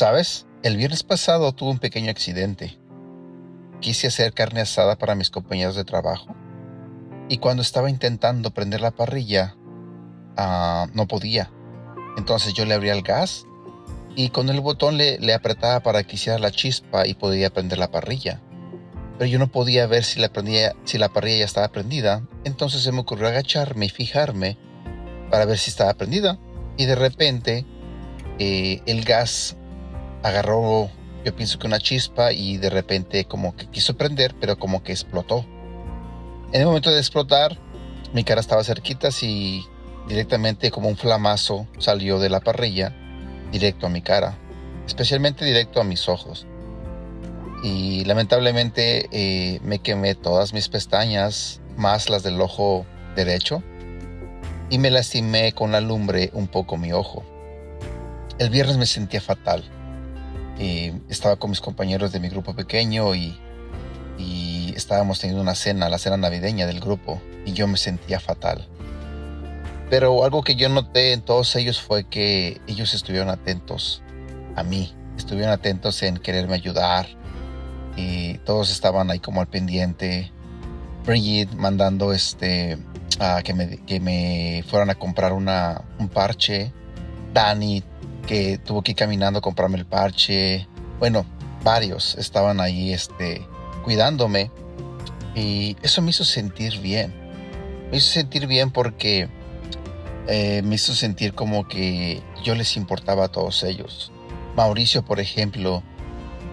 ¿Sabes? El viernes pasado tuve un pequeño accidente. Quise hacer carne asada para mis compañeros de trabajo y cuando estaba intentando prender la parrilla, ah, no podía. Entonces yo le abría el gas y con el botón le, apretaba para que hiciera la chispa y podía prender la parrilla. Pero yo no podía ver si la, prendía, si la parrilla ya estaba prendida, entonces se me ocurrió agacharme y fijarme para ver si estaba prendida. Y de repente eh, el gas agarró, yo pienso que una chispa y de repente como que quiso prender, pero como que explotó. En el momento de explotar, mi cara estaba cerquita y directamente como un flamazo salió de la parrilla directo a mi cara, especialmente directo a mis ojos. Y lamentablemente eh, me quemé todas mis pestañas, más las del ojo derecho, y me lastimé con la lumbre un poco mi ojo. El viernes me sentía fatal. Estaba con mis compañeros de mi grupo pequeño y, estábamos teniendo una cena, la cena navideña del grupo, y yo me sentía fatal. Pero algo que yo noté en todos ellos fue que ellos estuvieron atentos a mí, estuvieron atentos en quererme ayudar y todos estaban ahí como al pendiente. Brigitte mandando este a que me, que me fueran a comprar un parche. Dani que tuvo que ir caminando a comprarme el parche. Bueno, varios estaban ahí este, cuidándome y eso me hizo sentir bien. Me hizo sentir bien porque eh, me hizo sentir como que yo les importaba a todos ellos. Mauricio, por ejemplo,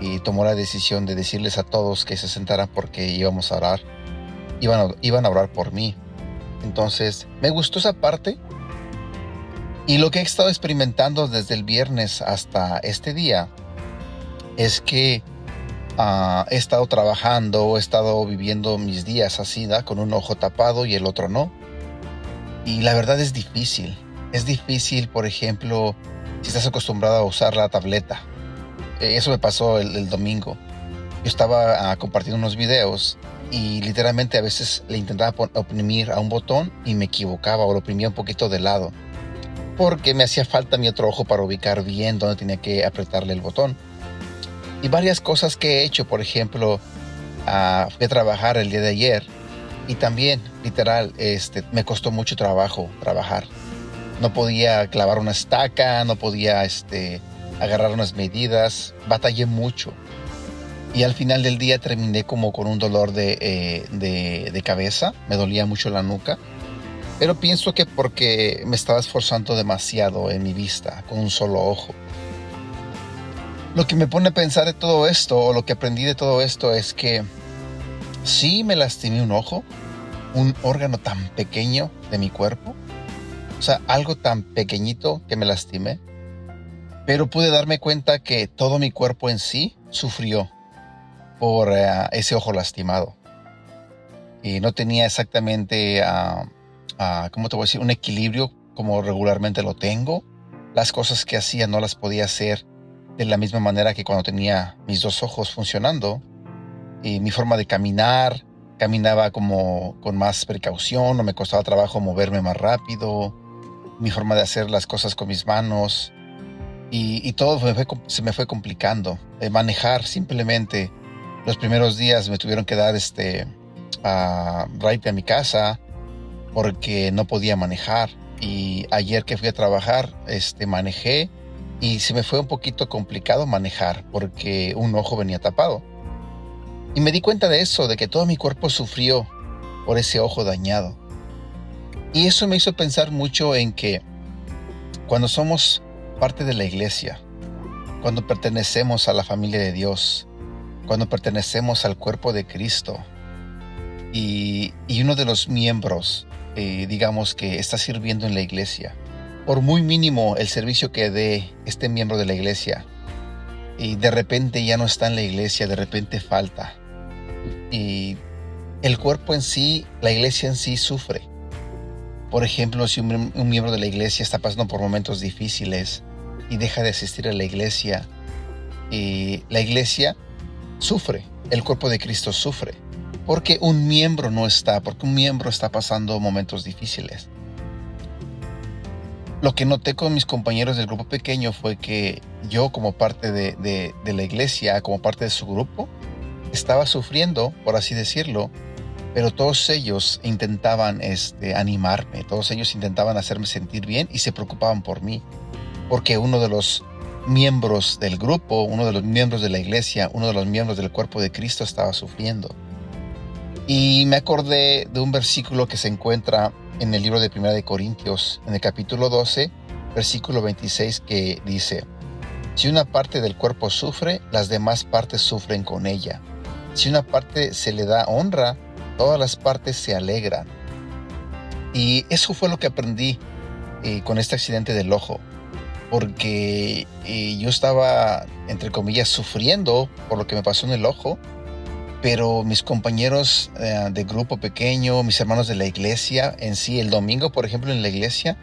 y tomó la decisión de decirles a todos que se sentaran porque íbamos a orar. Iban a, iban a orar por mí. Entonces, me gustó esa parte. Y lo que he estado experimentando desde el viernes hasta este día es que ah, he estado trabajando, he estado viviendo mis días así, con un ojo tapado y el otro no. Y la verdad es difícil. Es difícil, por ejemplo, si estás acostumbrado a usar la tableta. Eh, eso me pasó el, domingo. Yo estaba ah, compartiendo unos videos y literalmente a veces le intentaba oprimir a un botón y me equivocaba o lo oprimía un poquito de lado. Porque me hacía falta mi otro ojo para ubicar bien dónde tenía que apretarle el botón. Y varias cosas que he hecho, por ejemplo, uh, fui a trabajar el día de ayer y también, literal, este, me costó mucho trabajo trabajar. No podía clavar una estaca, no podía este, agarrar unas medidas, batallé mucho. Y al final del día terminé como con un dolor de, eh, cabeza, me dolía mucho la nuca. Pero pienso que porque me estaba esforzando demasiado en mi vista, con un solo ojo. Lo que me pone a pensar de todo esto, o lo que aprendí de todo esto, es que sí me lastimé un ojo, un órgano tan pequeño de mi cuerpo, o sea, algo tan pequeñito que me lastimé, pero pude darme cuenta que todo mi cuerpo en sí sufrió por eh, ese ojo lastimado. Y no tenía exactamente, uh, ¿cómo te voy a decir?, un equilibrio como regularmente lo tengo. Las cosas que hacía no las podía hacer de la misma manera que cuando tenía mis dos ojos funcionando y mi forma de caminar, caminaba como con más precaución, no me costaba trabajo moverme más rápido, mi forma de hacer las cosas con mis manos y, todo se me fue complicando. De manejar simplemente, los primeros días me tuvieron que dar este a a mi casa porque no podía manejar y ayer que fui a trabajar este manejé y se me fue un poquito complicado manejar porque un ojo venía tapado y me di cuenta de eso, de que todo mi cuerpo sufrió por ese ojo dañado. Y eso me hizo pensar mucho en que cuando somos parte de la iglesia, cuando pertenecemos a la familia de Dios, cuando pertenecemos al cuerpo de Cristo, y, uno de los miembros, eh, digamos, que está sirviendo en la iglesia, por muy mínimo el servicio que dé este miembro de la iglesia, y de repente ya no está en la iglesia, de repente falta, y el cuerpo en sí, la iglesia en sí sufre. Por ejemplo, si un, miembro de la iglesia está pasando por momentos difíciles y deja de asistir a la iglesia, y la iglesia sufre, el cuerpo de Cristo sufre, porque un miembro no está, porque un miembro está pasando momentos difíciles. Lo que noté con mis compañeros del grupo pequeño fue que yo como parte de, la iglesia, como parte de su grupo, estaba sufriendo, por así decirlo, pero todos ellos intentaban este, animarme, todos ellos intentaban hacerme sentir bien y se preocupaban por mí, porque uno de los miembros del grupo, uno de los miembros de la iglesia, uno de los miembros del cuerpo de Cristo estaba sufriendo. Y me acordé de un versículo que se encuentra en el libro de Primera de Corintios, en el capítulo 12, versículo 26, que dice, Si una parte del cuerpo sufre, las demás partes sufren con ella. Si una parte se le da honra, todas las partes se alegran. Y eso fue lo que aprendí eh, con este accidente del ojo, porque eh, yo estaba, entre comillas, sufriendo por lo que me pasó en el ojo, pero mis compañeros eh, de grupo pequeño, mis hermanos de la iglesia en sí, el domingo, por ejemplo, en la iglesia,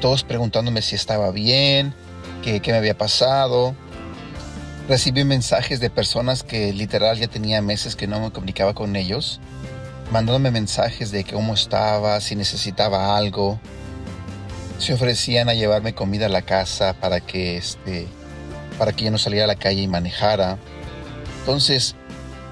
todos preguntándome si estaba bien, qué, me había pasado. Recibí mensajes de personas que literal ya tenía meses que no me comunicaba con ellos, mandándome mensajes de cómo estaba, si necesitaba algo. Se ofrecían a llevarme comida a la casa para que, este, para que yo no saliera a la calle y manejara. Entonces,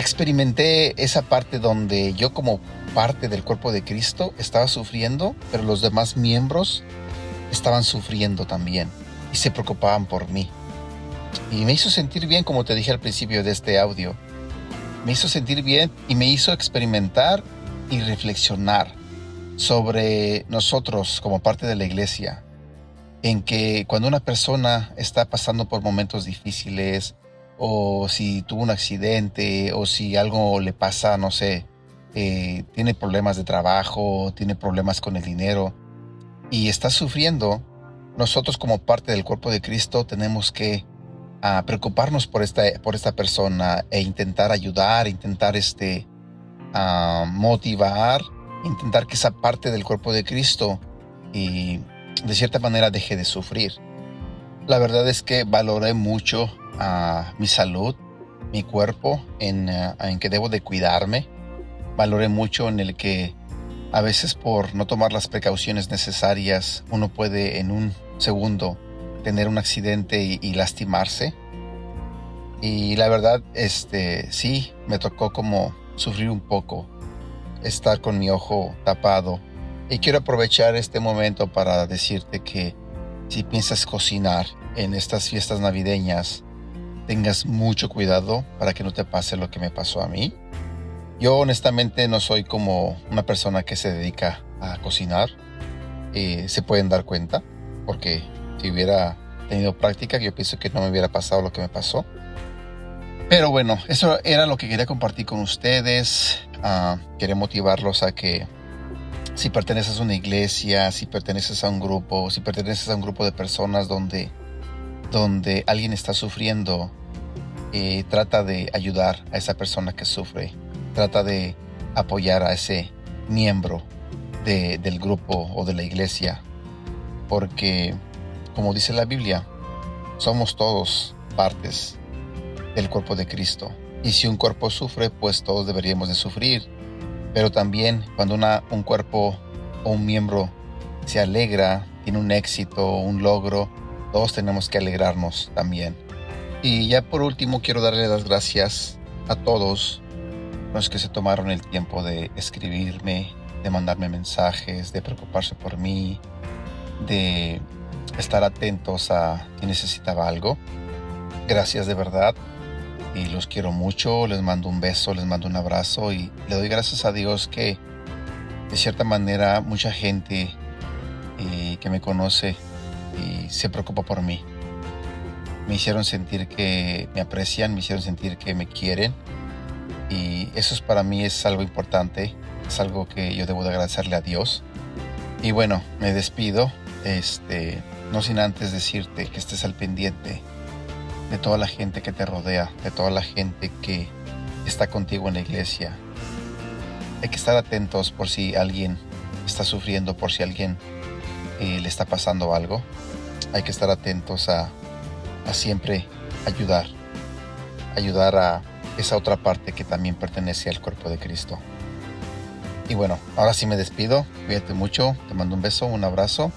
experimenté esa parte donde yo como parte del cuerpo de Cristo estaba sufriendo, pero los demás miembros estaban sufriendo también y se preocupaban por mí. Y me hizo sentir bien, como te dije al principio de este audio. Me hizo sentir bien y me hizo experimentar y reflexionar sobre nosotros como parte de la iglesia. En que cuando una persona está pasando por momentos difíciles, o si tuvo un accidente, o si algo le pasa, no sé, eh, tiene problemas de trabajo, tiene problemas con el dinero y está sufriendo, nosotros como parte del cuerpo de Cristo tenemos que ah, preocuparnos por esta, por esta persona e intentar ayudar, intentar este, ah, motivar, intentar que esa parte del cuerpo de Cristo y de cierta manera deje de sufrir. La verdad es que valoré mucho a mi salud, mi cuerpo, en, eh, en que debo de cuidarme. Valoré mucho en el que a veces por no tomar las precauciones necesarias uno puede en un segundo tener un accidente y, lastimarse. Y la verdad, este, sí, me tocó como sufrir un poco, estar con mi ojo tapado. Y quiero aprovechar este momento para decirte que si piensas cocinar en estas fiestas navideñas, tengas mucho cuidado para que no te pase lo que me pasó a mí. Yo honestamente no soy como una persona que se dedica a cocinar. Eh, se pueden dar cuenta, porque si hubiera tenido práctica, yo pienso que no me hubiera pasado lo que me pasó. Pero bueno, eso era lo que quería compartir con ustedes. Uh, quería motivarlos a que si perteneces a una iglesia, si perteneces a un grupo, si perteneces a un grupo de personas donde donde alguien está sufriendo, eh, trata de ayudar a esa persona que sufre, trata de apoyar a ese miembro del grupo o de la iglesia, porque como dice la Biblia, somos todos partes del cuerpo de Cristo. Y si un cuerpo sufre, pues todos deberíamos de sufrir. Pero también cuando un cuerpo o un miembro se alegra, tiene un éxito, un logro, todos tenemos que alegrarnos también. Y ya por último quiero darle las gracias a todos los que se tomaron el tiempo de escribirme, de mandarme mensajes, de preocuparse por mí, de estar atentos a si necesitaba algo. Gracias de verdad y los quiero mucho, les mando un beso, les mando un abrazo y le doy gracias a Dios que de cierta manera mucha gente eh, que me conoce y se preocupa por mí. Me hicieron sentir que me aprecian, me hicieron sentir que me quieren y eso es para mí es algo importante, es algo que yo debo de agradecerle a Dios. Y bueno, me despido, este, no sin antes decirte que estés al pendiente de toda la gente que te rodea, de toda la gente que está contigo en la iglesia. Hay que estar atentos por si alguien está sufriendo, por si alguien eh, le está pasando algo hay que estar atentos a, siempre ayudar, ayudar a esa otra parte que también pertenece al cuerpo de Cristo. Y bueno, ahora sí me despido, cuídate mucho, te mando un beso, un abrazo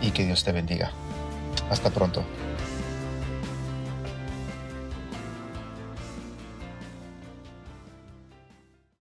y que Dios te bendiga. Hasta pronto.